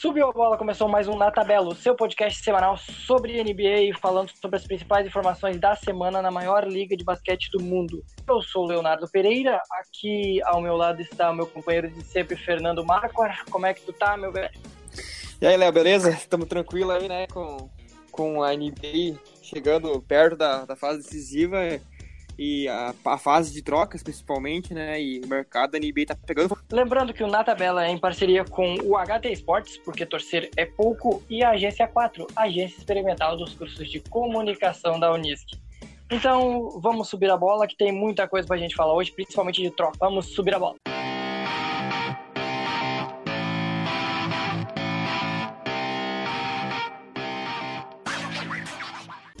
Subiu a bola, começou mais um Na Tabela, o seu podcast semanal sobre NBA, falando sobre as principais informações da semana na maior liga de basquete do mundo. Eu sou o Leonardo Pereira, aqui ao meu lado está o meu companheiro de sempre, Fernando Marquardt. Como é que tu tá, meu velho? E aí, Léo, beleza? Estamos tranquilos aí, né, com, com a NBA chegando perto da, da fase decisiva e a, a, fase de trocas, principalmente, né? E o mercado da NBA tá pegando. Lembrando que o Na Tabela é em parceria com o HT Esportes, porque torcer é pouco, e a Agência 4, agência experimental dos cursos de comunicação da Unisc. Então, vamos subir a bola, que tem muita coisa pra gente falar hoje, principalmente de troca. Vamos subir a bola.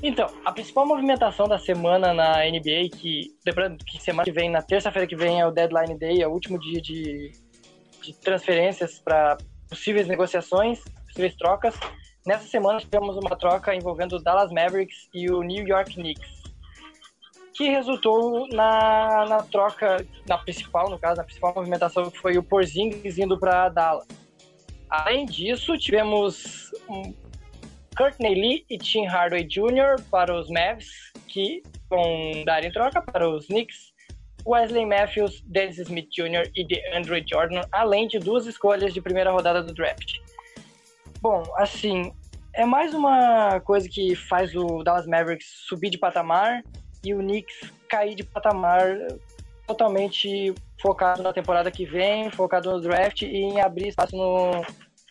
Então, a principal movimentação da semana na NBA, que lembrando que semana que vem, na terça-feira que vem, é o deadline day, é o último dia de, de transferências para possíveis negociações, possíveis trocas. Nessa semana tivemos uma troca envolvendo o Dallas Mavericks e o New York Knicks, que resultou na, na troca, na principal, no caso, na principal movimentação, que foi o Porzingis indo para Dallas. Além disso, tivemos Courtney Lee e Tim Hardaway Jr. para os Mavs, que vão dar em troca para os Knicks. Wesley Matthews, Dennis Smith Jr. e DeAndre Jordan, além de duas escolhas de primeira rodada do draft. Bom, assim, é mais uma coisa que faz o Dallas Mavericks subir de patamar e o Knicks cair de patamar totalmente focado na temporada que vem, focado no draft e em abrir espaço no,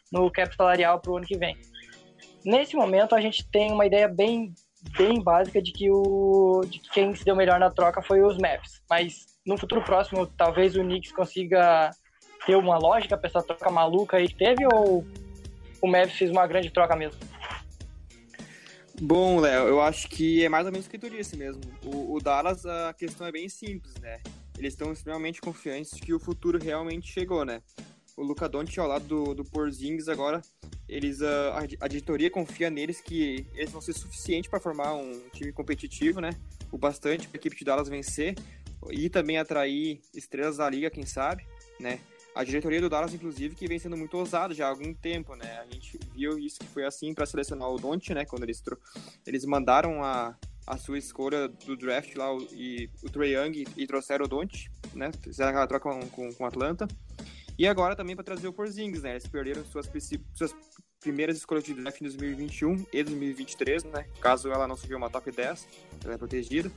no cap salarial para o ano que vem. Nesse momento, a gente tem uma ideia bem, bem básica de que, o, de que quem se deu melhor na troca foi os Mavs. Mas no futuro próximo, talvez o Knicks consiga ter uma lógica para essa troca maluca aí que teve, ou o Mavs fez uma grande troca mesmo? Bom, Léo, eu acho que é mais ou menos o que tu disse mesmo. O, o Dallas, a questão é bem simples, né? Eles estão extremamente confiantes que o futuro realmente chegou, né? O Luca Doncic ao lado do, do Porzingis agora, eles a, a diretoria confia neles que eles vão ser suficientes para formar um time competitivo, né? O bastante para a equipe de Dallas vencer e também atrair estrelas da liga, quem sabe, né? A diretoria do Dallas, inclusive, que vem sendo muito ousada já há algum tempo, né? A gente viu isso que foi assim para selecionar o Doncic, né? Quando eles, eles mandaram a, a sua escolha do draft lá o, e o Trey Young e trouxeram o Doncic, né? Fizeram aquela troca com, com, com Atlanta. E agora também para trazer o Porzingis, né? Eles perderam suas, suas primeiras escolhas de draft em 2021 e 2023, né? Caso ela não subiu uma top 10, ela é protegida.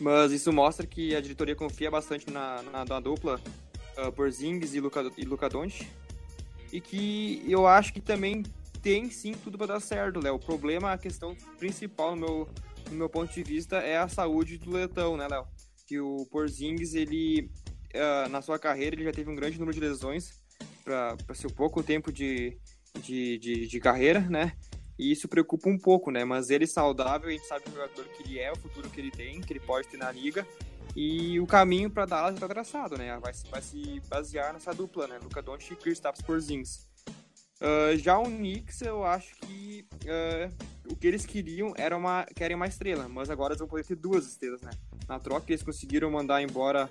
Mas isso mostra que a diretoria confia bastante na, na, na dupla uh, Porzingis e Luca, e Luca Doncic. E que eu acho que também tem sim tudo para dar certo, Léo. O problema, a questão principal no meu, no meu ponto de vista é a saúde do Letão, né, Léo? Que o Porzingis, ele uh, na sua carreira ele já teve um grande número de lesões para seu pouco tempo de, de, de, de, carreira, né? E isso preocupa um pouco, né? Mas ele saudável, a gente sabe o jogador que ele é, o futuro que ele tem, que ele pode ter na liga. E o caminho para Dallas está traçado, né? Vai, vai se basear nessa dupla, né? Luca Doncic e Kristaps Porzingis. Uh, já o Knicks, eu acho que uh, o que eles queriam era uma, querem uma estrela, mas agora eles vão poder ter duas estrelas, né? Na troca, eles conseguiram mandar embora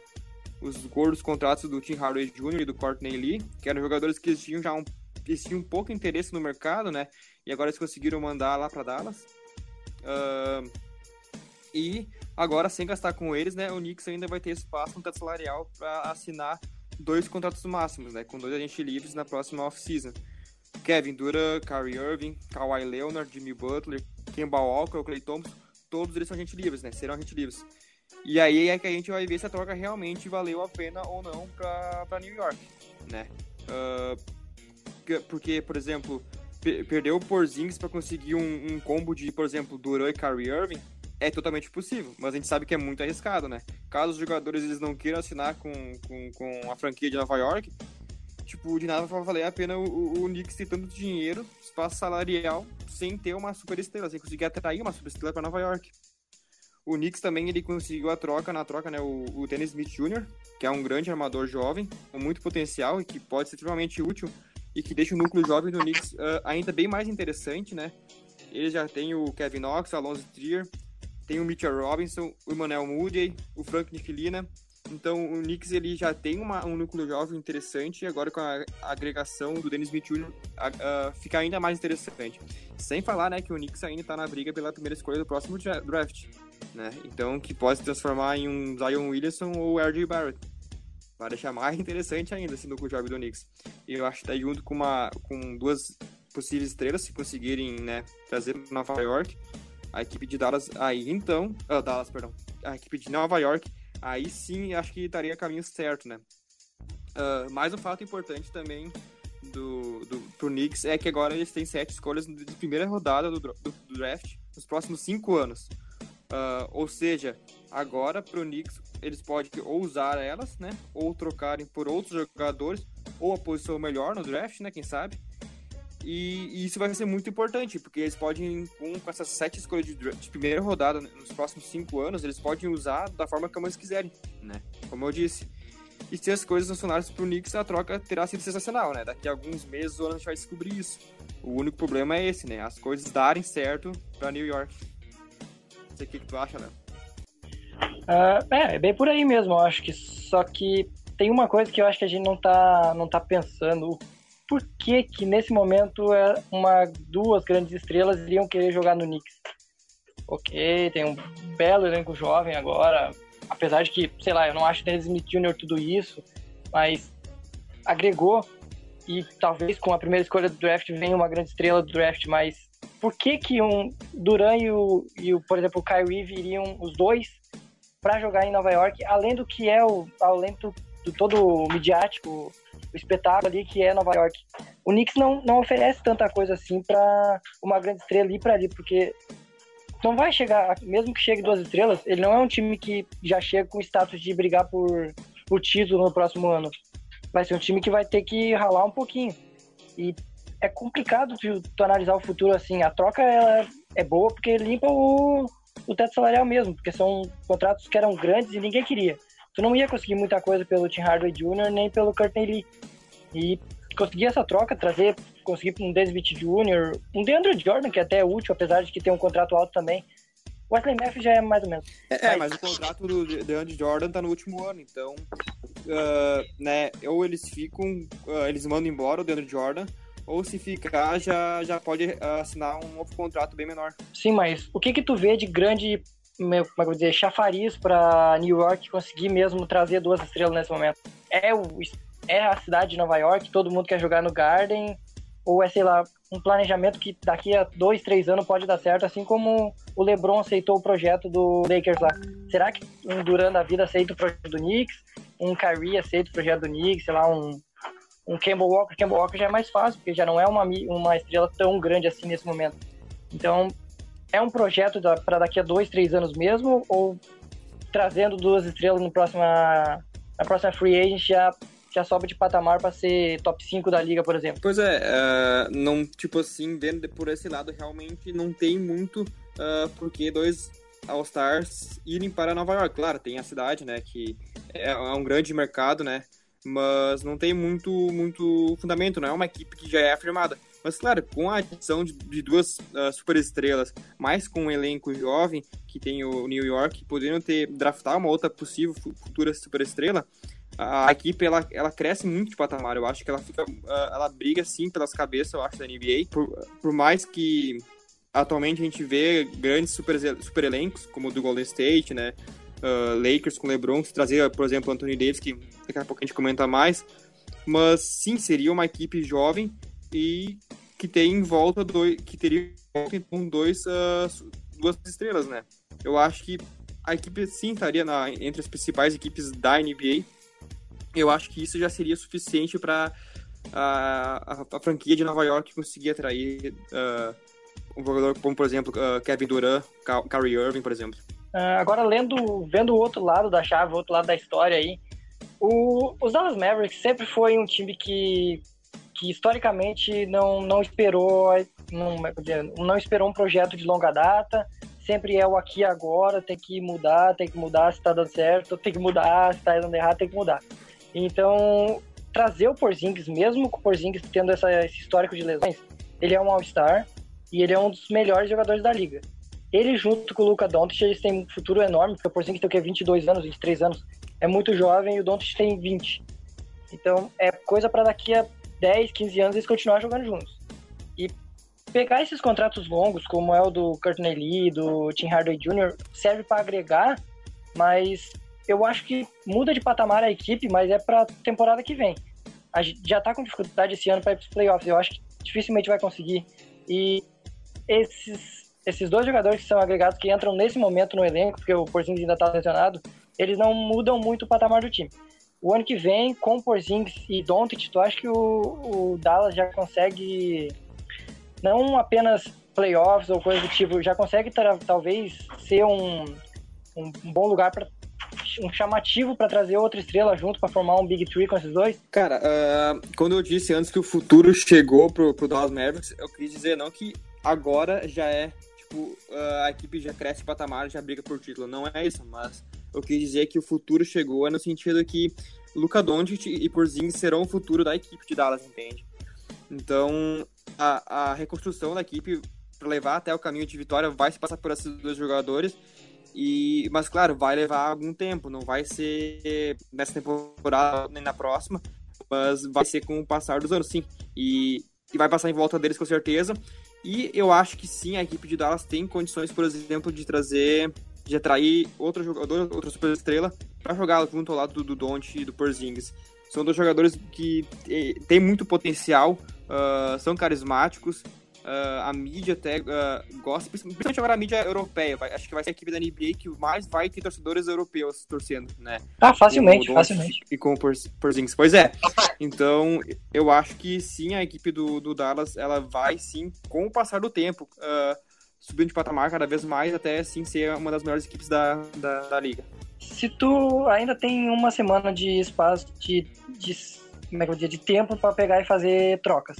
os gordos contratos do Tim Hardaway Jr. e do Courtney Lee, que eram jogadores que tinham já um, tinham pouco interesse no mercado, né? E agora eles conseguiram mandar lá para Dallas. Uh, e agora, sem gastar com eles, né, o Knicks ainda vai ter espaço no teto salarial para assinar dois contratos máximos, né, com dois agentes livres na próxima off-season. Kevin Durant, Kyrie Irving, Kawhi Leonard, Jimmy Butler, Kemba Walker, Clay Thompson, todos eles são agentes livres, né, serão agentes livres. E aí é que a gente vai ver se a troca realmente valeu a pena ou não para New York, né? Uh, porque, por exemplo, perder o Porzingis para conseguir um, um, combo de, por exemplo, Duran e Kyrie Irving é totalmente possível, mas a gente sabe que é muito arriscado, né? Caso os jogadores eles não queiram assinar com, com, com a franquia de Nova York, tipo, de nada vai valer a pena o, o, Knicks ter tanto dinheiro, espaço salarial, sem ter uma super estrela, sem conseguir atrair uma super estrela para Nova York. O Knicks também ele conseguiu a troca, na troca, né, o, o Dennis Smith Jr., que é um grande armador jovem, com muito potencial e que pode ser extremamente útil e que deixa o núcleo jovem do Knicks uh, ainda bem mais interessante, né? Ele já tem o Kevin Knox, o Alonso Trier, tem o Mitchell Robinson, o Emmanuel Moody, o Frank Nicolina Então o Knicks ele já tem uma, um núcleo jovem interessante e agora com a agregação do Dennis Smith Jr. Uh, fica ainda mais interessante. Sem falar, né, que o Knicks ainda está na briga pela primeira escolha do próximo draft, né? Então que pode se transformar em um Zion Williamson ou R.J. Barrett. Para deixar mais interessante ainda esse núcleo jovem do Knicks. E eu acho que tá junto com uma com duas possíveis estrelas se conseguirem, né, trazer para Nova York. A equipe de Dallas aí então, uh, Dallas, perdão. A equipe de Nova York aí sim acho que estaria caminho certo, né? Uh, mais um fato importante também do, do, pro Knicks é que agora eles têm sete escolhas de primeira rodada do, do, do draft nos próximos cinco anos. Uh, ou seja, agora pro Knicks eles podem ou usar elas, né? Ou trocarem por outros jogadores, ou a posição melhor no draft, né? Quem sabe? E, e, isso vai ser muito importante, porque eles podem, com, essas sete escolhas de, de, primeira rodada nos próximos cinco anos, eles podem usar da forma como eles quiserem, né? Como eu disse. E se as coisas funcionarem pro Knicks, a troca terá sido sensacional, né? Daqui a alguns meses ou anos a gente vai descobrir isso. O único problema é esse, né? As coisas darem certo para New York. Sei o que, que tu acha, né? Uh, é, é bem por aí mesmo, eu acho que. Só que tem uma coisa que eu acho que a gente não tá, não tá pensando por que que nesse momento é uma, duas grandes estrelas iriam querer jogar no Knicks. Ok, tem um belo elenco jovem agora, apesar de que, sei lá, eu não acho Dennis Smith Jr. tudo isso, mas agregou e talvez com a primeira escolha do draft venha uma grande estrela do draft, mas por que que um Duran e o, e o por exemplo, o Kyrie viriam os dois para jogar em Nova York, além do que é o além do, do todo midiático o espetáculo ali que é Nova York. O Knicks não, não oferece tanta coisa assim para uma grande estrela ir para ali, porque não vai chegar, mesmo que chegue duas estrelas, ele não é um time que já chega com status de brigar por, por título no próximo ano. Vai ser um time que vai ter que ralar um pouquinho. E é complicado tu, tu analisar o futuro assim. A troca ela é boa porque limpa o, o teto salarial mesmo, porque são contratos que eram grandes e ninguém queria tu não ia conseguir muita coisa pelo Tim Hardaway Jr. nem pelo Courtney Lee. E conseguir essa troca, trazer, conseguir um Desmit Jr., um DeAndre Jordan, que até é útil, apesar de que tem um contrato alto também. O Wesley Matthews já é mais ou menos. É, é mas... mas o contrato do DeAndre Jordan tá no último ano, então, uh, né, ou eles ficam, uh, eles mandam embora o DeAndre Jordan, ou se ficar, já, já pode assinar um novo contrato bem menor. Sim, mas o que que tu vê de grande como é eu dizer, chafariz para New York conseguir mesmo trazer duas estrelas nesse momento. É, o, é a cidade de Nova York, todo mundo quer jogar no Garden, ou é, sei lá, um planejamento que daqui a dois, três anos pode dar certo, assim como o LeBron aceitou o projeto do Lakers lá. Será que um Durant da vida aceita o projeto do Knicks? Um Kyrie aceita o projeto do Knicks? Sei lá, um, um Campbell Walker? Campbell Walker já é mais fácil, porque já não é uma, uma estrela tão grande assim nesse momento. Então, é um projeto para daqui a dois, três anos mesmo? Ou trazendo duas estrelas no próxima, na próxima free agent já, já sobe de patamar para ser top 5 da liga, por exemplo? Pois é, uh, não, tipo assim, vendo por esse lado, realmente não tem muito uh, porque dois All-Stars irem para Nova York. Claro, tem a cidade, né, que é, é um grande mercado, né, mas não tem muito, muito fundamento, não é uma equipe que já é afirmada. Mas, claro, com a adição de, de duas uh, superestrelas, mais com um elenco jovem, que tem o New York, podendo ter draftar uma outra possível futura superestrela, a, equipe ela, ela cresce muito de patamar. Eu acho que ela fica. Uh, ela briga sim pelas cabeças, eu acho, da NBA. Por, por mais que atualmente a gente vê grandes super, super elencos, como o do Golden State, né? Uh, Lakers com LeBron, se trazer, por exemplo, Anthony Davis, que daqui a pouco a gente comenta mais. Mas sim, seria uma equipe jovem e que tem em volta dois, que teria com dois uh, duas estrelas, né? Eu acho que a equipe sim estaria na, entre as principais equipes da NBA. Eu acho que isso já seria suficiente para a, a, a, franquia de Nova York conseguir atrair uh, um jogador como, por exemplo, uh, Kevin Durant, Kyrie Irving, por exemplo. Agora, lendo, vendo o outro lado da chave, o outro lado da história aí, o, os Dallas Mavericks sempre foi um time que que historicamente não, não esperou não, não esperou um projeto de longa data, sempre é o aqui e agora, tem que mudar, tem que mudar se está dando certo, tem que mudar se está dando errado, tem que mudar. Então, trazer o Porzingis, mesmo com o Porzingis tendo essa, esse histórico de lesões, ele é um All-Star e ele é um dos melhores jogadores da liga. Ele junto com o Luca Doncic, eles têm um futuro enorme, porque o Porzingis tem o que 22 anos, 23 anos. é muito jovem e o Doncic tem 20. Então é coisa para daqui a 10, 15 anos eles continuar jogando juntos. E pegar esses contratos longos, como é o do Courtney Lee, do Tim Hardaway Jr., serve para agregar, mas eu acho que muda de patamar a equipe, mas é para temporada que vem. A gente já tá com dificuldade esse ano para ir para os playoffs, eu acho que dificilmente vai conseguir. E esses esses dois jogadores que são agregados que entram nesse momento no elenco, porque o Porzingis ainda está lesionado, eles não mudam muito o patamar do time. O ano que vem, com Porzingis e Doncic, tu acha que o, o Dallas já consegue não apenas playoffs ou coisa do tipo, já consegue talvez ser um, um, bom lugar para um chamativo para trazer outra estrela junto para formar um Big Three com esses dois? Cara, uh, quando eu disse antes que o futuro chegou pro, pro Dallas Mavericks, eu quis dizer não que agora já é, tipo, uh, a equipe já cresce patamar, já briga por título. Não é isso, mas eu quis dizer que o futuro chegou no sentido que Luca Doncic e Porzingis serão o futuro da equipe de Dallas, entende? Então, a, a reconstrução da equipe para levar até o caminho de vitória vai se passar por esses dois jogadores. E, mas claro, vai levar algum tempo, não vai ser nessa temporada nem na próxima, mas vai ser com o passar dos anos, sim. E, e vai passar em volta deles com certeza. E eu acho que sim, a equipe de Dallas tem condições, por exemplo, de trazer de atrair outro jogador, outra super estrela, para jogar junto ao lado do, do e do Porzingis. São dois jogadores que têm muito potencial, uh, são carismáticos, uh, a mídia até uh, gosta, principalmente agora a mídia europeia. Vai, acho que vai ser a equipe da NBA que mais vai ter torcedores europeus torcendo, né? Ah, facilmente, com facilmente. E com o Porzingis. Pois é. Então, eu acho que sim, a equipe do, do Dallas, ela vai sim, com o passar do tempo, uh, subindo de patamar cada vez mais, até assim ser uma das melhores equipes da, da, da liga. Se tu ainda tem uma semana de espaço, de, de, como é que eu dizer, de tempo para pegar e fazer trocas,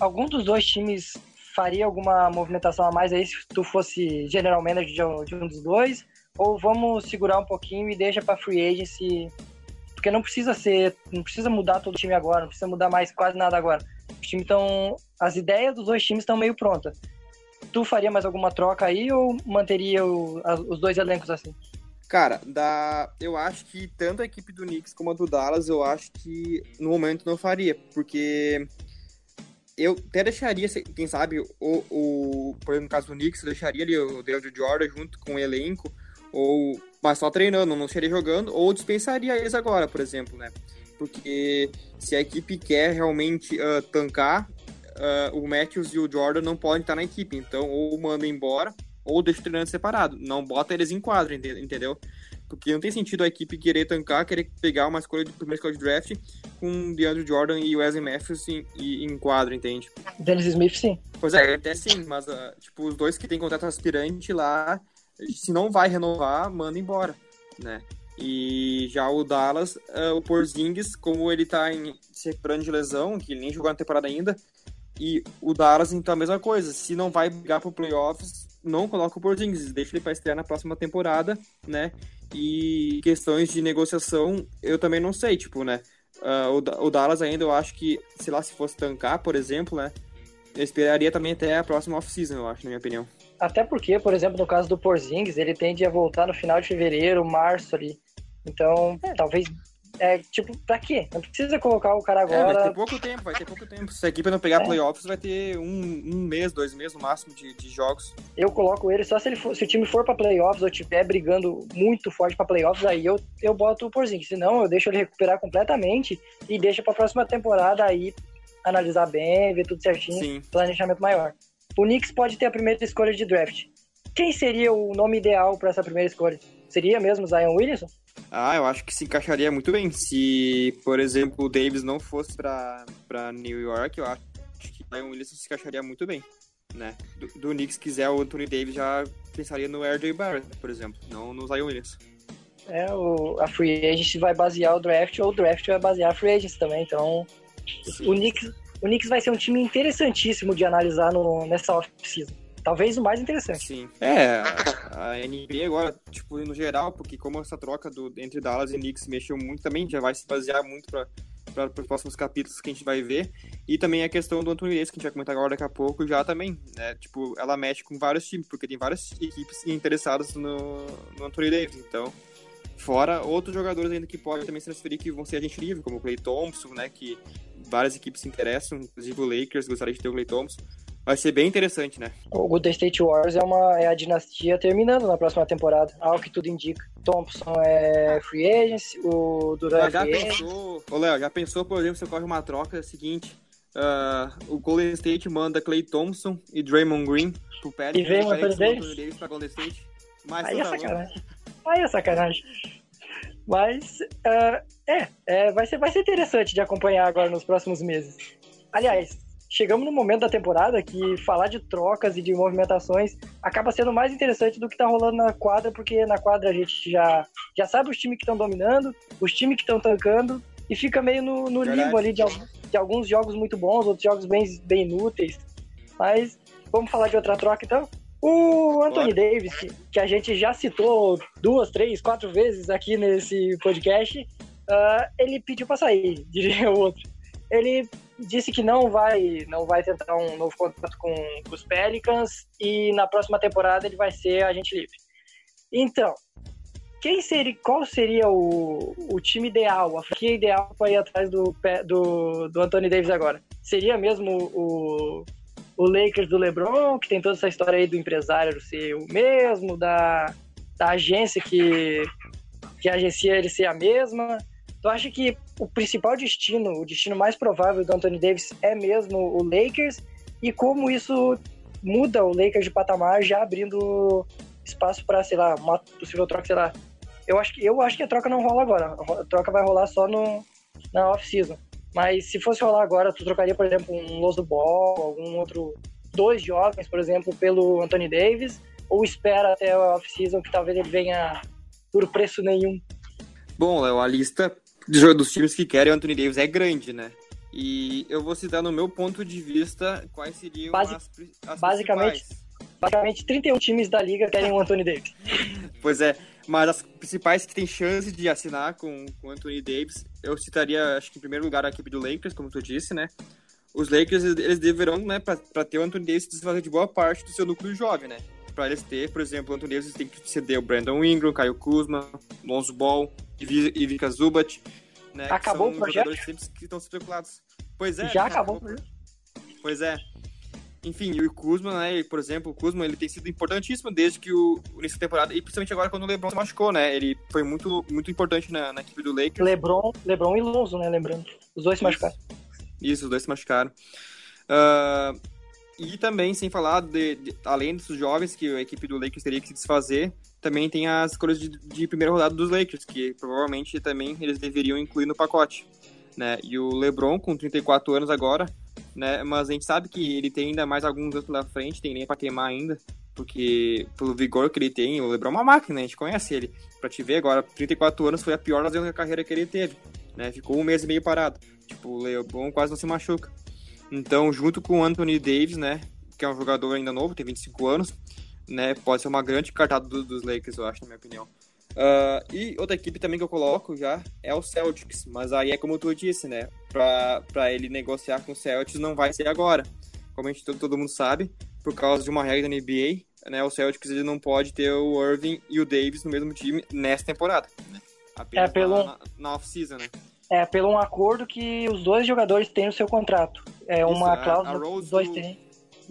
algum dos dois times faria alguma movimentação a mais aí se tu fosse general manager de um, dos dois? Ou vamos segurar um pouquinho e deixa para free agency? Porque não precisa ser, não precisa mudar todo o time agora, não precisa mudar mais quase nada agora. Os times estão, as ideias dos dois times estão meio prontas tu faria mais alguma troca aí ou manteria o, a, os dois elencos assim? Cara, da, eu acho que tanto a equipe do Knicks como a do Dallas, eu acho que no momento não faria, porque eu até deixaria, quem sabe, o, o por exemplo, no caso do Knicks, deixaria ali o David Jordan junto com o elenco, ou mas só treinando, não estaria jogando, ou dispensaria eles agora, por exemplo, né? Porque se a equipe quer realmente uh, tancar, uh, o Matthews e o Jordan não podem estar na equipe. Então, ou manda embora, ou deixa o treinamento separado. Não bota eles em quadro, entendeu? Porque não tem sentido a equipe querer tancar, querer pegar uma escolha de primeira escolha de draft com DeAndre Jordan e Wesley Matthews em, em quadro, entende? Dennis Smith, sim. Pois é, até sim, mas uh, tipo, os dois que têm contrato aspirante lá, se não vai renovar, manda embora, né? E já o Dallas, uh, o Porzingis, como ele tá em, se recuperando de lesão, que ele nem jogou na temporada ainda, e o Dallas, então, a mesma coisa. Se não vai brigar pro playoffs, não coloca o Porzingis, deixa ele para estrear na próxima temporada, né? E questões de negociação, eu também não sei, tipo, né? Uh, o, o, Dallas ainda, eu acho que, sei lá, se fosse tancar, por exemplo, né? Eu esperaria também até a próxima off-season, eu acho, na minha opinião. Até porque, por exemplo, no caso do Porzingis, ele tende a voltar no final de fevereiro, março ali. Então, é. talvez é, tipo, pra quê? Não precisa colocar o cara agora. É, vai ter pouco tempo, vai ter pouco tempo. Se a equipe não pegar é. playoffs, vai ter um, um mês, dois meses no máximo de, de jogos. Eu coloco ele só se, ele for, se o time for pra playoffs ou estiver brigando muito forte pra playoffs, aí eu, eu boto o Porzinho. Senão, eu deixo ele recuperar completamente e deixo pra próxima temporada aí analisar bem, ver tudo certinho, Sim. planejamento maior. O Knicks pode ter a primeira escolha de draft. Quem seria o nome ideal para essa primeira escolha? Seria mesmo Zion Williamson? Ah, eu acho que se encaixaria muito bem. Se, por exemplo, o Davis não fosse para New York, eu acho que o Williams se encaixaria muito bem. Né? Do, do Knicks quiser o Anthony Davis já pensaria no RJ Barrett, por exemplo, não no Zion Williams. É, o, a free agent vai basear o draft ou o draft vai basear a free agents também, então o Knicks, o Knicks vai ser um time interessantíssimo de analisar no, nessa off-season. Talvez o mais interessante. Sim. É, a NBA agora, tipo, no geral, porque como essa troca do, entre Dallas e Knicks mexeu muito também, já vai se basear muito para para os próximos capítulos que a gente vai ver. E também a questão do Anthony Davis, que a gente vai comentar agora daqui a pouco, já também, né? Tipo, ela mexe com vários times, porque tem várias equipes interessadas no, no Anthony Davis. Então, Fora outros jogadores ainda que podem também se transferir que vão ser agente livre, como o Clay Thompson, né? Que várias equipes se interessam, inclusive o Lakers gostaria de ter o Clay Thompson. Vai ser bem interessante, né? O Golden State Warriors é, uma, é a dinastia terminando na próxima temporada, ao que tudo indica. Thompson é free agent, o Durant já é pensou, Ô, Léo, já pensou, por exemplo, se ocorre uma troca é seguinte, uh, o Golden State manda Clay Thompson e Draymond Green pro Pelicans, e vem o Pelicans Anthony manda Davis pra Golden State. Mas Aí é tá sacanagem. Aí é sacanagem. Mas ah, é, é, vai, ser, vai ser interessante de acompanhar agora nos próximos meses. Aliás, chegamos no momento da temporada que falar de trocas e de movimentações acaba sendo mais interessante do que tá rolando na quadra, porque na quadra a gente já, já sabe os times que estão dominando, os times que estão tancando, e fica meio no, no limbo ali de, de alguns jogos muito bons, outros jogos bem, bem inúteis. Mas vamos falar de outra troca então? O Anthony Davis, que, que a gente já citou duas, três, quatro vezes aqui nesse podcast, ah, ele pediu para sair, diria o outro. Ele disse que não vai, não vai tentar um novo contrato com, com os Pelicans e na próxima temporada ele vai ser agente livre. Então, quem seria, qual seria o, o time ideal, a franquia ideal para ir atrás do, do, do Anthony Davis agora? Seria mesmo o, o Lakers do LeBron, que tem toda essa história aí do empresário ser o mesmo, da, da agência que, que agencia ele ser a mesma? Tu acha que o principal destino, o destino mais provável do Anthony Davis é mesmo o Lakers? E como isso muda o Lakers de patamar, já abrindo espaço para, sei lá, uma possível troca, sei lá. Eu acho que eu acho que a troca não rola agora. A troca vai rolar só no na off-season. Mas se fosse rolar agora, tu trocaria, por exemplo, um Loso Ball, algum outro dois jovens, por exemplo, pelo Anthony Davis, ou espera até a off-season que talvez ele venha por preço nenhum. Bom, Léo, a lista dos times que querem o Anthony Davis é grande, né? E eu vou citar no meu ponto de vista quais seriam Basi- as, as basicamente- principais. Basicamente, 31 times da liga querem o Anthony Davis. Pois é, mas as principais que têm chance de assinar com, com o Anthony Davis, eu citaria, acho que em primeiro lugar, a equipe do Lakers, como tu disse, né? Os Lakers, eles deverão, né, pra ter o Anthony Davis, desfazer de boa parte do seu núcleo jovem, né? Pra eles ter, por exemplo, o Anthony Davis tem que ceder o Brandon Ingram, Caio Kuzma, Lonzo Ball, Ivi- Ivica Zubat, né? Acabou o projeto? que estão especulados. Pois é. Já né, acabou o projeto. Pois é. Enfim, e o Kuzma, né, por exemplo, o Kuzma, ele tem sido importantíssimo desde que o início da temporada, e principalmente agora quando o LeBron se machucou, né, ele foi muito, muito importante na, na equipe do Lakers. LeBron, LeBron e Lonzo, né? Lembrando. Os dois se machucaram. Isso, os dois se machucaram. Ah, e também, sem falar, de, de- além dos jovens que a equipe do Lakers teria que se desfazer, também tem as escolhas de, de primeira rodada dos Lakers, que provavelmente também eles deveriam incluir no pacote. Né? E o LeBron, com 34 anos agora, né? mas a gente sabe que ele tem ainda mais alguns anos pela frente, tem nem para queimar ainda, porque pelo vigor que ele tem, o LeBron é uma máquina, a gente conhece ele. Pra te ver agora, 34 anos foi a pior da carreira que ele teve. Né? Ficou um mês e meio parado. Tipo, o LeBron quase não se machuca. Então, junto com o Anthony Davis, né, que é um jogador ainda novo, tem 25 anos, né, pode ser uma grande cartada do- dos Lakers, eu acho, na minha opinião. Ah, e outra equipe também que eu coloco já é o Celtics, mas aí é como tu disse, né, pra, pra ele negociar com o Celtics não vai ser agora. Como a gente todo, todo mundo sabe, por causa de uma regra da NBA, né, o Celtics ele não pode ter o Irving e o Davis no mesmo time nessa temporada. Né? Apenas É, pelo- na, na off-season, né? É, pelo um acordo que os dois jogadores têm no seu contrato. É uma a- a cláusula que Rose os dois têm.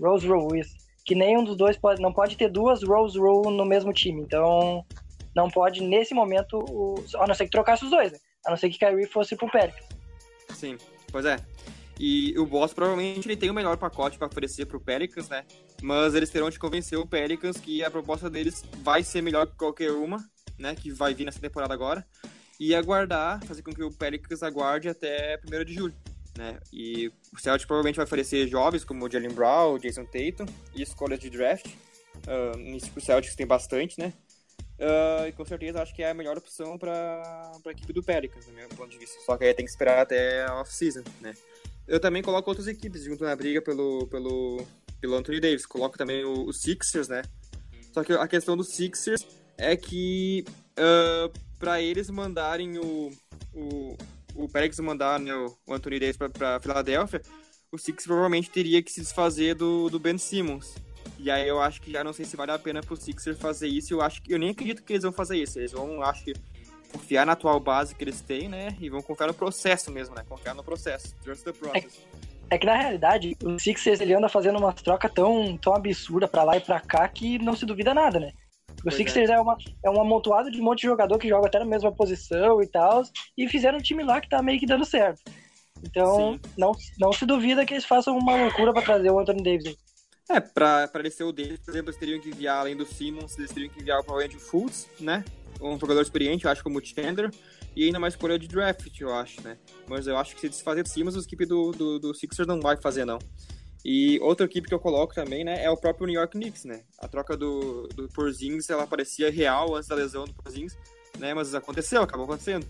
Rose Rule, isso. Que nenhum dos dois pode, não pode ter duas Rose Rule no mesmo time. Então, não pode, nesse momento, o, a não ser que trocasse os dois, né? A não ser que Kyrie fosse pro Pelicans. Sim, pois é. E o Boss provavelmente ele tem o melhor pacote para oferecer pro Pelicans, né? Mas eles terão de convencer o Pelicans que a proposta deles vai ser melhor que qualquer uma, né? Que vai vir nessa temporada agora. E aguardar, fazer com que o Pelicans aguarde até 1 de julho, né? E o Celtics provavelmente vai oferecer jovens como o Jalen Brown, o Jason Tatum e escolhas de draft. Uh, o Celtics tem bastante, né? Ah, e com certeza acho que é a melhor opção para a equipe do Pelicans, do meu ponto de vista. Só que aí tem que esperar até a off-season, né? Eu também coloco outras equipes junto na briga pelo, pelo, pelo Anthony Davis. Coloco também o, o Sixers, né? Só que a questão dos Sixers é que para eles mandarem o, o, o Pelicans mandar né, o Anthony Davis para Filadélfia, o Sixers provavelmente teria que se desfazer do, do Ben Simmons. E aí eu acho que já não sei se vale a pena pro Sixers fazer isso. Eu acho que eu nem acredito que eles vão fazer isso. Eles vão, acho que, confiar na atual base que eles têm, né? E vão confiar no processo mesmo, né? Confiar no processo. Just the process. É, é que na realidade, o Sixers ele anda fazendo uma troca tão, tão absurda pra lá e pra cá que não se duvida nada, né? O pois Sixers é. é, uma, é um amontoado de um monte de jogador que joga até na mesma posição e tal. E fizeram um time lá que tá meio que dando certo. Então, não, não se duvida que eles façam uma loucura para trazer o Anthony Davis. É, pra, pra ele ser o Davis, por exemplo, eles teriam que enviar, além do Simmons, eles teriam que enviar provavelmente o Fultz, né? Um jogador experiente, eu acho, como o Chandler. E ainda mais escolha de draft, eu acho, né? Mas eu acho que se desfazer do Simmons, a equipe do, do, do Sixers não vai fazer, não. E outra equipe que eu coloco também, né, é o próprio New York Knicks, né? A troca do, do Porzingis, ela parecia real antes da lesão do Porzingis, né? Mas aconteceu, acabou acontecendo.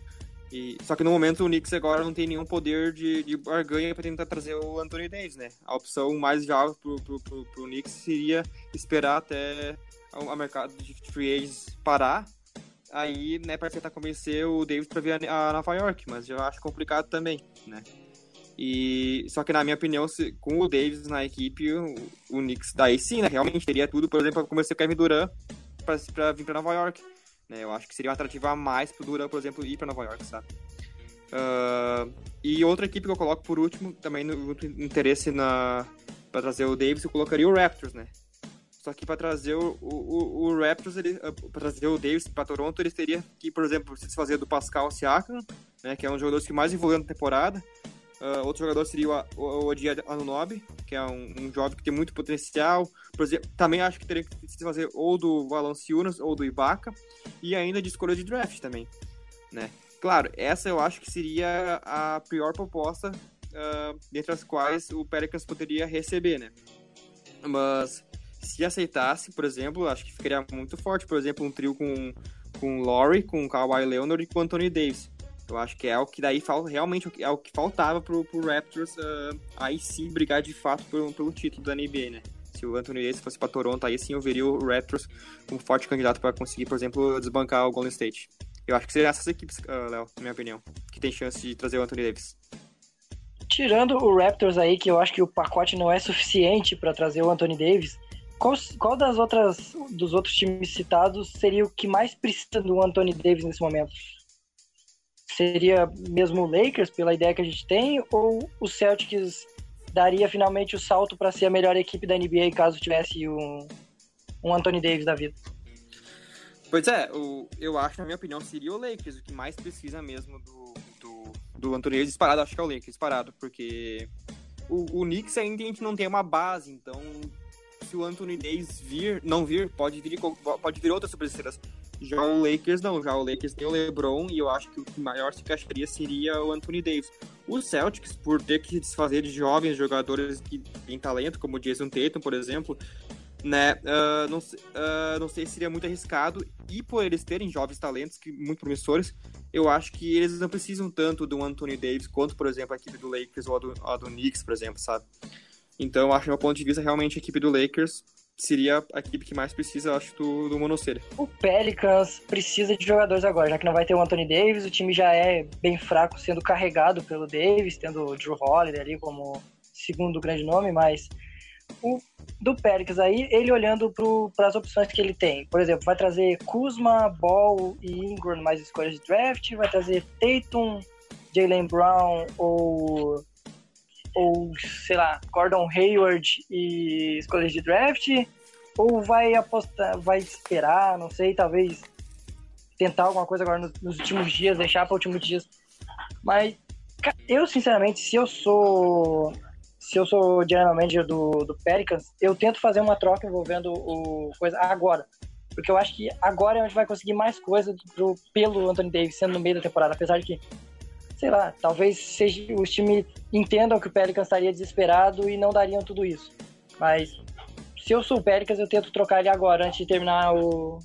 E, só que no momento o Knicks agora não tem nenhum poder de, de barganha para tentar trazer o Anthony Davis, né? A opção mais viável pro, pro, pro, pro Knicks seria esperar até o mercado de free agents parar, aí, né, para tentar convencer o Davis para vir a, a Nova York, mas eu acho complicado também, né? E só que na minha opinião, se, com o Davis na equipe, o, o Knicks daí sim, né, realmente teria tudo, por exemplo, para convencer o Kevin Durant para vir para Nova York. Né? Eu acho que seria um atrativo a mais pro Durant, por exemplo, ir para Nova York, sabe? Uh, e outra equipe que eu coloco por último, também no interesse na para trazer o Davis, eu colocaria o Raptors, né? Só que para trazer o, o, o Raptors, ah, para trazer o Davis para Toronto, eles teriam que, por exemplo, se desfazer do Pascal Siakam, né, que é um dos jogadores que mais evoluiu na temporada, Uh, outro jogador seria o, o, o Dia Anunobi, que é um, um, jovem que tem muito potencial. Exemplo, também acho que teria que se fazer ou do Valanciunas ou do Ibaka. E ainda de escolha de draft também, né? Claro, essa eu acho que seria a pior proposta uh, dentre as quais o Pelicans poderia receber, né? Mas se aceitasse, por exemplo, acho que ficaria muito forte. Por exemplo, um trio com, com Laurie, com Kawhi Leonard e com Anthony Davis. Eu acho que é o que daí falta, realmente é o que faltava pro, pro Raptors uh, aí sim brigar de fato pelo, pelo título da NBA, né? Se o Anthony Davis fosse para Toronto, aí sim eu veria o Raptors como forte candidato para conseguir, por exemplo, desbancar o Golden State. Eu acho que seriam essas equipes, uh, Léo, na minha opinião, que tem chance de trazer o Anthony Davis. Tirando o Raptors aí, que eu acho que o pacote não é suficiente para trazer o Anthony Davis, qual, qual das outras dos outros times citados seria o que mais precisa do Anthony Davis nesse momento? Seria mesmo o Lakers, pela ideia que a gente tem, ou o Celtics daria finalmente o salto para ser a melhor equipe da NBA caso tivesse um, um Anthony Davis da vida? Pois é, o, eu acho, na minha opinião, seria o Lakers, o que mais precisa mesmo do, do, do Anthony Davis disparado, acho que é o Lakers disparado, porque o, o Knicks ainda a gente não tem uma base, então se o Anthony Davis vir, não vir, pode vir, pode vir outras superestrelas. Já o Lakers não, já o Lakers tem o LeBron e eu acho que o que maior se encaixaria seria o Anthony Davis. O Celtics, por ter que desfazer de jovens jogadores que têm talento, como o Jason Tatum, por exemplo, né, uh, não, uh, não sei se seria muito arriscado e por eles terem jovens talentos que muito promissores, eu acho que eles não precisam tanto do Anthony Davis quanto, por exemplo, a equipe do Lakers ou a do, a do Knicks, por exemplo, sabe? Então, acho, do meu ponto de vista, realmente a equipe do Lakers seria a equipe que mais precisa, acho, do, do Monocelha. O Pelicans precisa de jogadores agora, já que não vai ter o Anthony Davis, o time já é bem fraco sendo carregado pelo Davis, tendo o Drew Holiday ali como segundo grande nome, mas o do Pelicans aí, ele olhando para as opções que ele tem. Por exemplo, vai trazer Kuzma, Ball e Ingram mais escolhas de draft, vai trazer Tatum, Jalen Brown ou ou sei lá, Gordon Hayward e escolhas de draft, ou vai apostar, vai esperar, não sei, talvez tentar alguma coisa agora nos, últimos dias, deixar para últimos dias. Mas eu sinceramente, se eu sou se eu sou general manager do, do Pelicans, eu tento fazer uma troca envolvendo o coisa agora. Porque eu acho que agora é onde vai conseguir mais coisa pelo Anthony Davis, sendo no meio da temporada. Apesar de que sei lá, talvez seja, os times entendam que o Pelicans estaria desesperado e não dariam tudo isso. Mas se eu sou o Pelicans, eu tento trocar ele agora, antes de terminar o,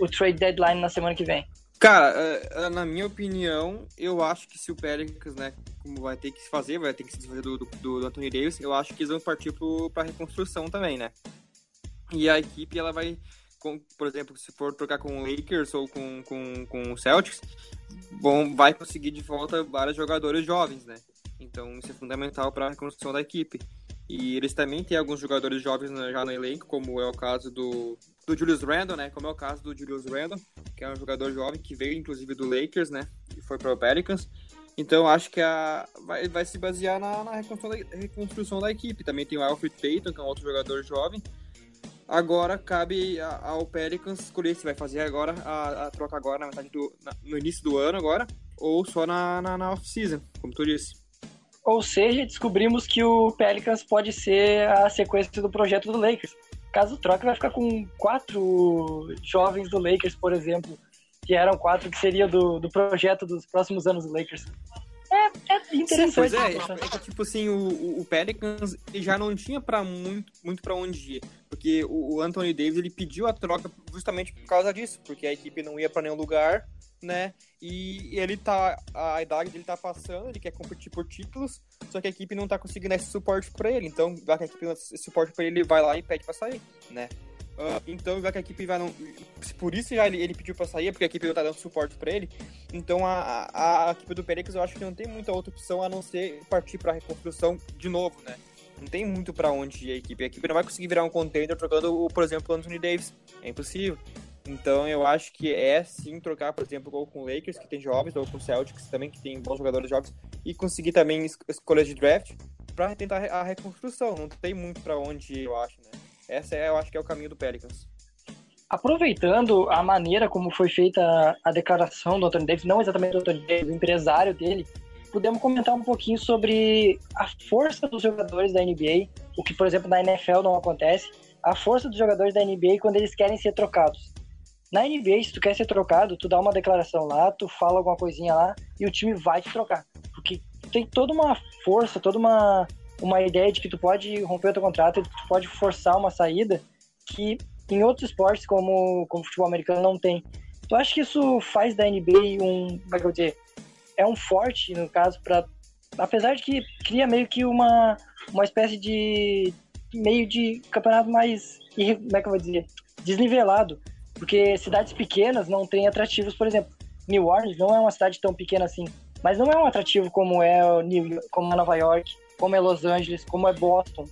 o trade deadline na semana que vem. Cara, é, é, na minha opinião, eu acho que se o Pelicans, né, como vai ter que se fazer, vai ter que se desfazer do, do, do Anthony Davis, eu acho que eles vão partir para reconstrução também, né? E a equipe, ela vai com, por exemplo, se for trocar com o Lakers ou com, com, com o Celtics, bom, vai conseguir de volta vários jogadores jovens, né? Então isso é fundamental para a reconstrução da equipe. E eles também têm alguns jogadores jovens já no elenco, como é o caso do, do Julius Randle, né? Como é o caso do Julius Randle, que é um jogador jovem que veio inclusive do Lakers, né? E foi para o Pelicans. Então acho que a, vai, vai se basear na, na reconstrução, da, reconstrução, da, equipe. Também tem o Alfred Payton, que é um outro jogador jovem. Agora cabe ao Pelicans escolher se vai fazer agora a, a troca agora na metade do, na, no início do ano agora ou só na, na, na off-season, como tu disse. Ou seja, descobrimos que o Pelicans pode ser a sequência do projeto do Lakers. Caso troque, vai ficar com quatro jovens do Lakers, por exemplo, que eram quatro que seria do, do projeto dos próximos anos do Lakers. É, é interessante. Sim, pois é, é, que, tipo assim, o, o Pelicans já não tinha para muito, muito para onde ir, porque o, Anthony Davis ele pediu a troca justamente por causa disso, porque a equipe não ia para nenhum lugar né? E ele tá. A idade dele tá passando, ele quer competir por títulos, só que a equipe não tá conseguindo esse suporte pra ele. Então, já que a equipe não esse suporte pra ele, ele vai lá e pede pra sair, né? Uh, então, já que a equipe vai não. Por isso já ele, ele pediu pra sair, porque a equipe não tá dando suporte pra ele. Então a, a, a equipe do Pericles eu acho que não tem muita outra opção a não ser partir pra reconstrução de novo, né? Não tem muito para onde ir a equipe. A equipe não vai conseguir virar um contender trocando, por exemplo, o Anthony Davis. É impossível. Então eu acho que é sim trocar, por exemplo, ou com o Lakers, que tem jovens, ou com o Celtics também, que tem bons jogadores jovens, e conseguir também escolhas de draft para tentar a reconstrução. Não tem muito para onde eu acho, né? Essa é, eu acho que é o caminho do Pelicans. Aproveitando a maneira como foi feita a declaração do Anthony Davis, não exatamente do Anthony Davis, o empresário dele, podemos comentar um pouquinho sobre a força dos jogadores da NBA, o que, por exemplo, na NFL não acontece, a força dos jogadores da NBA quando eles querem ser trocados. Na NBA, se tu quer ser trocado, tu dá uma declaração lá, tu fala alguma coisinha lá e o time vai te trocar. Porque tem toda uma força, toda uma, uma ideia de que tu pode romper o teu contrato, tu pode forçar uma saída que em outros esportes, como, como futebol americano, não tem. Tu acha que isso faz da NBA um. Como é que eu dizer? É um forte, no caso, para Apesar de que cria meio que uma, uma espécie de. meio de campeonato mais. Como é que eu vou dizer? Desnivelado porque cidades pequenas não têm atrativos, por exemplo, New Orleans não é uma cidade tão pequena assim, mas não é um atrativo como é New como é Nova York, como é Los Angeles, como é Boston.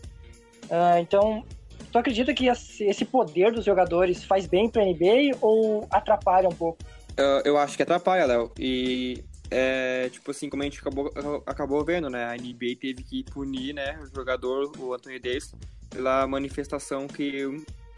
Uh, então, tu acredita que esse poder dos jogadores faz bem para a NBA ou atrapalha um pouco? Uh, eu acho que atrapalha, Léo. E é, tipo assim, como a gente acabou, acabou vendo, né? A NBA teve que punir, né, o jogador, o Anthony Davis, pela manifestação que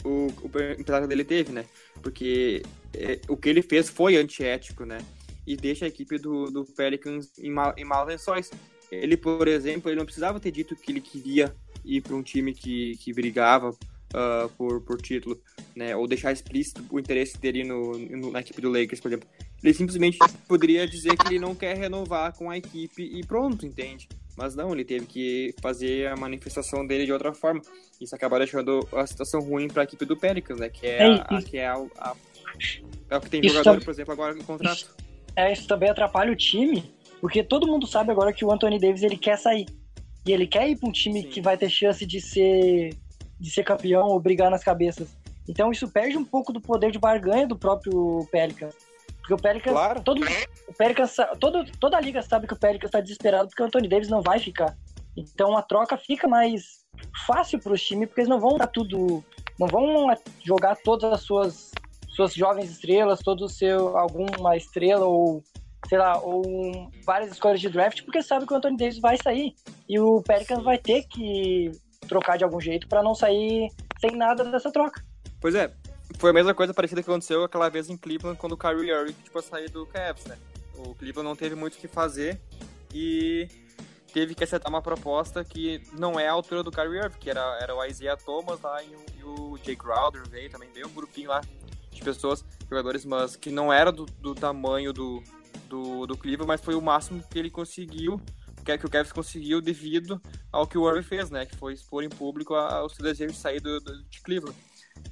o, o empresário dele teve, né? Porque é, o que ele fez foi antiético, né? E deixa a equipe do, do Pelicans em, mal, em maus lençóis. Ele, por exemplo, ele não precisava ter dito que ele queria ir para um time que, que brigava uh, por, por título, né? Ou deixar explícito o interesse dele no, no, na equipe do Lakers, por exemplo. Ele simplesmente poderia dizer que ele não quer renovar com a equipe e pronto, entende? Mas não, ele teve que fazer a manifestação dele de outra forma. Isso acaba deixando a situação ruim para a equipe do Pelicans, né? Que é, é, a, que é, a, a, é o que tem jogador, por exemplo, agora no contrato. Isso, é, isso também atrapalha o time, porque todo mundo sabe agora que o Anthony Davis ele quer sair. E ele quer ir para um time Sim. que vai ter chance de ser, de ser campeão ou brigar nas cabeças. Então isso perde um pouco do poder de barganha do próprio Pelicans. Porque o Pelicans. Claro. Todo, o Pelicans todo, toda a liga sabe que o Pelicans está desesperado porque o Anthony Davis não vai ficar. Então a troca fica mais fácil para os times, porque eles não vão dar tudo. Não vão jogar todas as suas, suas jovens estrelas, todo o seu. alguma estrela ou. Sei lá, ou várias escolhas de draft, porque sabe que o Anthony Davis vai sair. E o Pelicans vai ter que trocar de algum jeito para não sair sem nada dessa troca. Pois é, foi a mesma coisa parecida que aconteceu aquela vez em Cleveland quando o Kyrie Irving tipo, saiu do Cavs, né? O Cleveland não teve muito o que fazer e teve que acertar uma proposta que não é a altura do Kyrie Irving, que era, era o Isaiah Thomas lá e o, e o Jay Crowder veio também, veio um grupinho lá de pessoas, jogadores, mas que não era do, do tamanho do, do, do Cleveland, mas foi o máximo que ele conseguiu, que, que o Cavs conseguiu devido ao que o Irving fez, né? Que foi expor em público o seu desejo de sair do, do de Cleveland.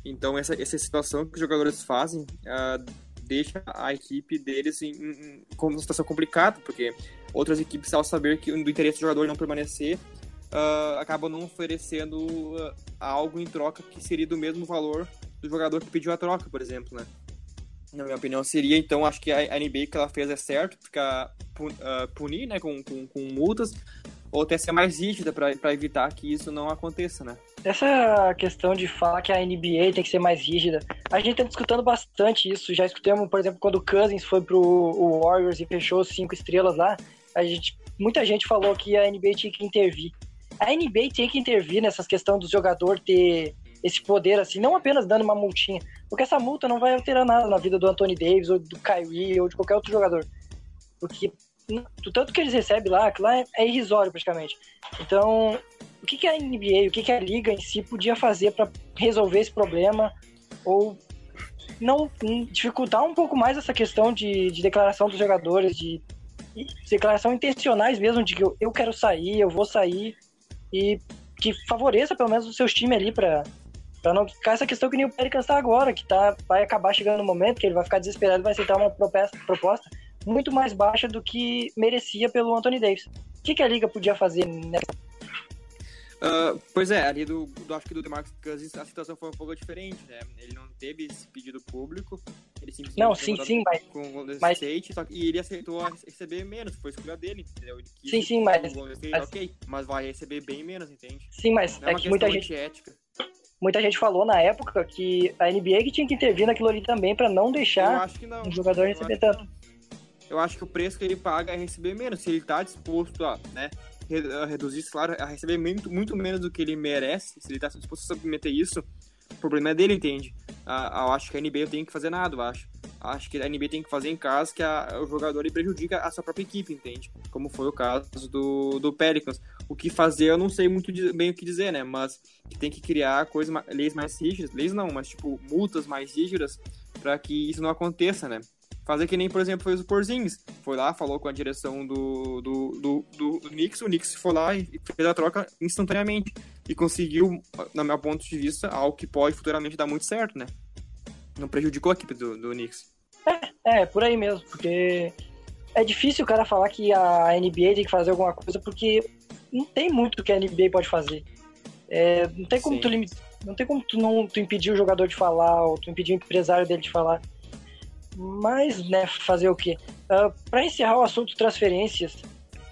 Então, essa, essa situação que os jogadores fazem uh, deixa a equipe deles em, em, uma situação complicada, porque outras equipes, ao saber que do interesse do jogador não permanecer, uh, acabam não oferecendo uh, algo em troca que seria do mesmo valor do jogador que pediu a troca, por exemplo, né? Na minha opinião, seria, então, acho que a NBA que ela fez é certo, ficar punir, né, com, com, com multas, ou até ser mais rígida para evitar que isso não aconteça, né? Essa questão de falar que a NBA tem que ser mais rígida, a gente tá discutindo bastante isso. Já escutamos, por exemplo, quando o Cousins foi pro Warriors e fechou cinco estrelas lá, a gente, muita gente falou que a NBA tinha que intervir. A NBA tem que intervir nessas questões do jogador ter esse poder, assim, não apenas dando uma multinha, porque essa multa não vai alterar nada na vida do Anthony Davis ou do Kyrie ou de qualquer outro jogador. Porque do tanto que eles recebem lá, que lá é, é irrisório praticamente. Então, o que, que a NBA, o que, que a liga em si podia fazer para resolver esse problema ou não dificultar um pouco mais essa questão de, de declaração dos jogadores, de, de declaração intencionais mesmo, de que eu, eu quero sair, eu vou sair, e que favoreça pelo menos os seus times ali para para não ficar essa questão que nem o Pelicans está agora, que tá, vai acabar chegando no momento que ele vai ficar desesperado e vai aceitar uma proposta, muito mais baixa do que merecia pelo Anthony Davis. O que, que a liga podia fazer nessa Uh, pois é, ali do, do, acho que do DeMarcus Cousins a situação foi um pouco diferente, né? Ele não teve esse pedido público, ele simplesmente não, sim, sim, mas, com o Golden mas... State, só que, e ele aceitou receber menos, foi escolha dele, entendeu? Ele quis sim, sim, mas, State, mas, ok, mas vai receber bem menos, entende? Sim, mas é, é que muita gente ética. Muita gente falou na época que a NBA que tinha que intervir naquilo ali também para não deixar o jogador receber tanto eu acho que o preço que ele paga é receber menos. Se ele está disposto a, né, reduzir salário, a receber muito, muito menos do que ele merece, se ele está disposto a submeter isso, o problema é dele, entende? Ah, eu acho que a NBA tem que fazer nada, eu acho. Acho que a NBA tem que fazer em casa que a, o jogador ele prejudica a sua própria equipe, entende? Como foi o caso do, do Pelicans. O que fazer eu não sei muito bem o que dizer, né? Mas tem que criar coisas, leis mais rígidas, leis não, mas tipo multas mais rígidas para que isso não aconteça, né? Fazer que nem, por exemplo, fez o Porzingis. Foi lá, falou com a direção do, do, do, do, do Knicks, o Knicks foi lá e fez a troca instantaneamente. E conseguiu, no meu ponto de vista, algo que pode futuramente dar muito certo, né? Não prejudicou a equipe do, do Knicks. É, é, por aí mesmo, porque é difícil o cara falar que a NBA tem que fazer alguma coisa, porque não tem muito que a NBA pode fazer. É, não tem como Sim. tu limitar, não tem como tu não tu impedir o jogador de falar, ou tu impedir o empresário dele de falar. Mas, né, fazer o quê? Uh, ah, para encerrar o assunto transferências,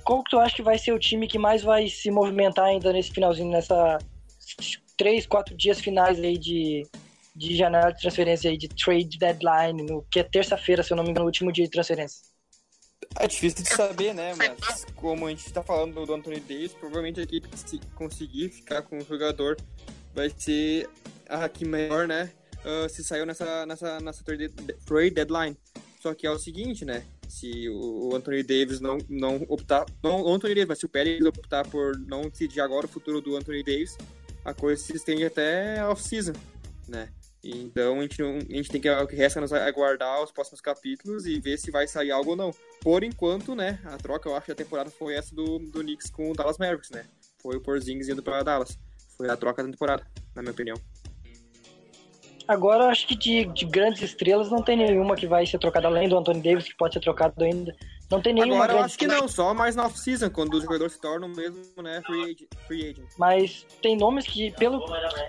qual que tu acha que vai ser o time que mais vai se movimentar ainda nesse finalzinho, nessa três, quatro dias finais aí de, de janela de transferência aí, de trade deadline, no, que é terça-feira, se eu não me engano, o último dia de transferência? É difícil de saber, né? Mas como a gente tá falando do Anthony Davis, provavelmente a equipe que se conseguir ficar com o jogador vai ser a que melhor, né? uh, se saiu nessa, nessa, nessa trade deadline. Só que é o seguinte, né? Se o Anthony Davis não, não optar. Não o Anthony Davis, mas se o Pérez optar por não decidir agora o futuro do Anthony Davis, a coisa se estende até off-season, né? Então a gente, não, a gente tem que. O que resta nos aguardar os próximos capítulos e ver se vai sair algo ou não. Por enquanto, né? A troca, eu acho que a temporada foi essa do, do Knicks com o Dallas Mavericks, né? Foi o Porzingis indo para Dallas. Foi a troca da temporada, na minha opinião. Agora, acho que de, de, grandes estrelas não tem nenhuma que vai ser trocada, além do Anthony Davis, que pode ser trocado ainda. Não tem nenhuma Agora eu acho que não, só mais na off-season, quando os jogadores se tornam mesmo né, free, agent, free agent. Mas tem nomes que, pelo,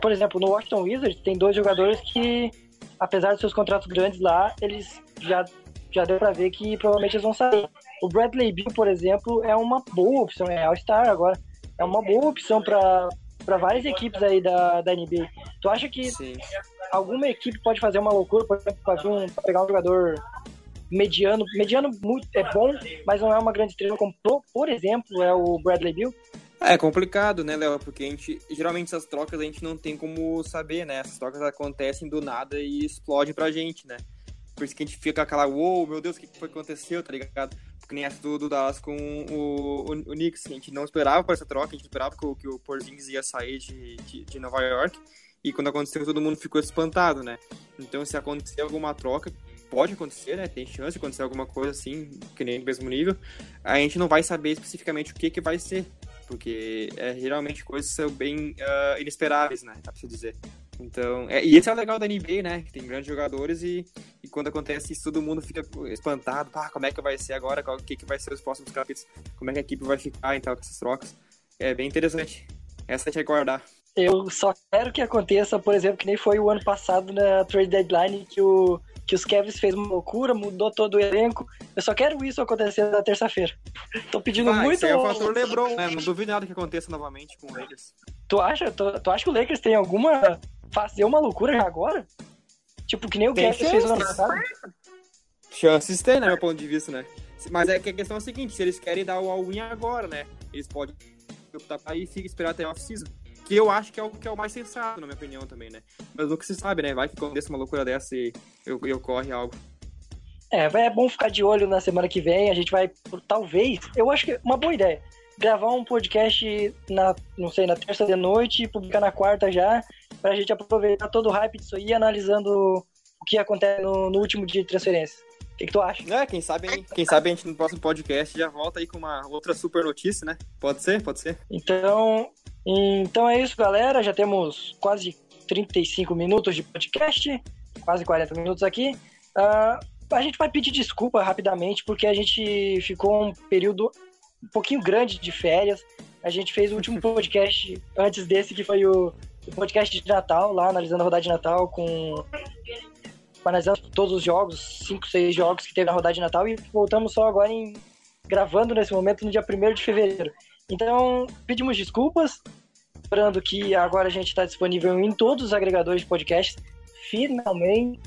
por exemplo, no Washington Wizards, tem dois jogadores que, apesar dos seus contratos grandes lá, eles já, já deu pra ver que provavelmente eles vão sair. O Bradley Bill, por exemplo, é uma boa opção, é All-Star agora. É uma boa opção para várias equipes aí da, da NBA. Tu acha que Sim alguma equipe pode fazer uma loucura, por exemplo, fazer um, pegar um jogador mediano, mediano muito é bom, mas não é uma grande estrela, como por exemplo é o Bradley Bill. É complicado, né, Léo? Porque a gente, geralmente essas trocas a gente não tem como saber, né? Essas trocas acontecem do nada e explodem pra gente, né? Por isso que a gente fica aquela, uou, wow, meu Deus, o que foi que aconteceu, tá ligado? Porque nem essa do, do Dallas com o, o, o Knicks, a gente não esperava por essa troca, a gente esperava que o, que o Porzingis ia sair de, de, de Nova York, e quando aconteceu, todo mundo ficou espantado, né? Então, se acontecer alguma troca, pode acontecer, né? Tem chance de acontecer alguma coisa assim, que nem no mesmo nível. A gente não vai saber especificamente o que, que vai ser, porque é, geralmente coisas são bem uh, inesperáveis, né? Dá pra se dizer. Então, é, e esse é o legal da NBA, né? Que tem grandes jogadores e, e quando acontece isso, todo mundo fica espantado. Ah, como é que vai ser agora? O que, que vai ser os próximos capítulos? Como é que a equipe vai ficar, então, com essas trocas? É bem interessante. Essa a gente vai guardar. Eu só quero que aconteça, por exemplo, que nem foi o ano passado na trade deadline que o que os Cavs fez uma loucura, mudou todo o elenco. Eu só quero isso acontecer na terça-feira. Tô pedindo Ah, muito. É o fator LeBron, né? Não duvido nada que aconteça novamente com o Lakers. Tu acha, tu, tu acha que o Lakers tem alguma. fazer uma loucura já agora? Tipo, que nem o Cavs fez no ano chances. passado? Chances tem, né, meu ponto de vista, né? Mas é que a questão é a seguinte, se eles querem dar o all-in agora, né? Eles podem optar pra ir e esperar até off-season. Que eu acho que é o que é o mais sensato, na minha opinião, também, né? Mas nunca se sabe, né? Vai que aconteça uma loucura dessa e, eu- e ocorre algo. É, vai- é bom ficar de olho na semana que vem. A gente vai, por- talvez, eu acho que é uma boa ideia. Gravar um podcast na, não sei, na terça de noite e publicar na quarta já, pra gente aproveitar todo o hype disso aí, analisando o que acontece no, no último dia de transferência. O que, que tu acha? É, quem sabe, hein? quem sabe a gente no próximo podcast já volta aí com uma outra super notícia, né? Pode ser? Pode ser? Então, então é isso, galera. Já temos quase 35 minutos de podcast, quase 40 minutos aqui. Ah, a gente vai pedir desculpa rapidamente, porque a gente ficou um período um pouquinho grande de férias. A gente fez o último podcast antes desse, que foi o, o podcast de Natal, lá analisando a rodada de Natal com. Analisando todos os jogos, 5, 6 jogos que teve na rodada de Natal, e voltamos só agora em. gravando nesse momento no dia 1 de fevereiro. Então, pedimos desculpas, lembrando que agora a gente está disponível em todos os agregadores de podcasts. Finalmente,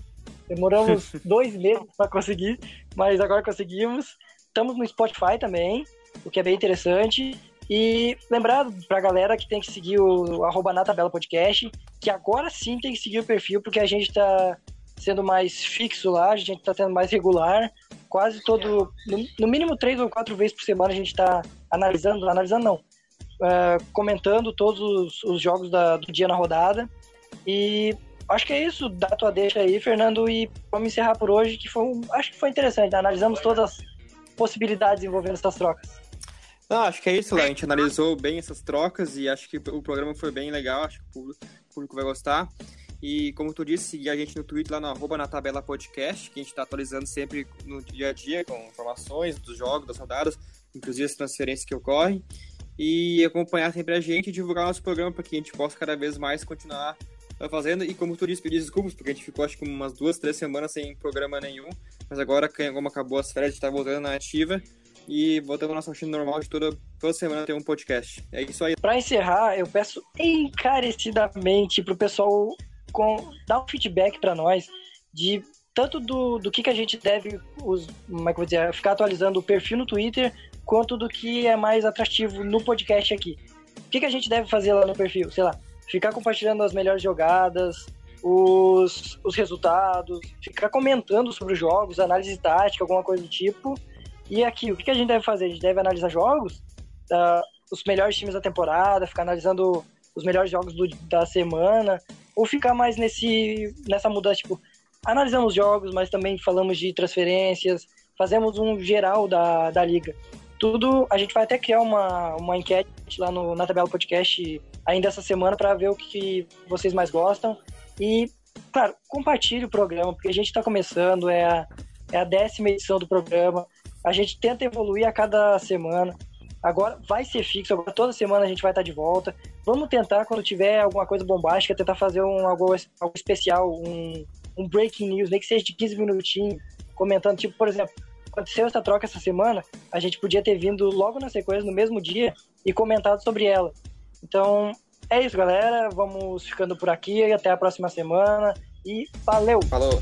demoramos dois meses para conseguir, mas agora conseguimos. Estamos no Spotify também, o que é bem interessante. E lembrando pra galera que tem que seguir o arroba na tabela podcast, que agora sim tem que seguir o perfil, porque a gente tá sendo mais fixo lá, a gente tá sendo mais regular. Quase todo, no, no mínimo três ou quatro vezes por semana a gente tá analisando, analisando não, ah, comentando todos os, os jogos da- do dia na rodada. E acho que é isso, dá tua deixa aí, Fernando, e vamos encerrar por hoje, que foi, acho que foi interessante, né? analisamos todas as possibilidades envolvendo essas trocas. Não, acho que é isso, Léo. A gente analisou bem essas trocas e acho que o programa foi bem legal. Acho que o público vai gostar. E como tu disse, seguir a gente no Twitter lá no arroba na tabela podcast, que a gente está atualizando sempre no dia a dia com informações dos jogos, das rodadas, inclusive as transferências que ocorrem. E acompanhar sempre a gente e divulgar nosso programa para que a gente possa cada vez mais continuar uh, fazendo. E como tu disse, pedir desculpas, porque a gente ficou acho que umas duas, três semanas sem programa nenhum. Mas agora, como acabou as férias, a gente tá voltando na ativa. E voltando ao nosso rotina normal de toda, toda semana ter um podcast. É isso aí. Para encerrar, eu peço encarecidamente pro pessoal com, dar um feedback para nós de tanto do, do que, que a gente deve os, como é que eu vou dizer, ficar atualizando o perfil no Twitter, quanto do que é mais atrativo no podcast aqui. O que, que a gente deve fazer lá no perfil? Sei lá, ficar compartilhando as melhores jogadas, os, os resultados, ficar comentando sobre os jogos, análise tática, alguma coisa do tipo. E aqui, o que, que a gente deve fazer? A gente deve analisar jogos, ah, os melhores times da temporada, ficar analisando os melhores jogos do- da semana, ou ficar mais nesse nessa mudança, tipo, analisamos os jogos, mas também falamos de transferências, fazemos um geral da, da liga. Tudo, a gente vai até criar uma, uma enquete lá no, na tabela podcast ainda essa semana para ver o que vocês mais gostam. E, claro, compartilhe o programa, porque a gente está começando, é a, é a décima edição do programa. A gente tenta evoluir a cada semana. Agora vai ser fixo, agora toda semana a gente vai estar de volta. Vamos tentar, quando tiver alguma coisa bombástica, tentar fazer um, algo, algo especial, um, um breaking news, nem que seja de 15 minutinhos, comentando, tipo, por exemplo, aconteceu essa troca essa semana, a gente podia ter vindo logo na sequência, no mesmo dia, e comentado sobre ela. Então, é isso, galera. Vamos ficando por aqui. Até a próxima semana. E valeu! Falou.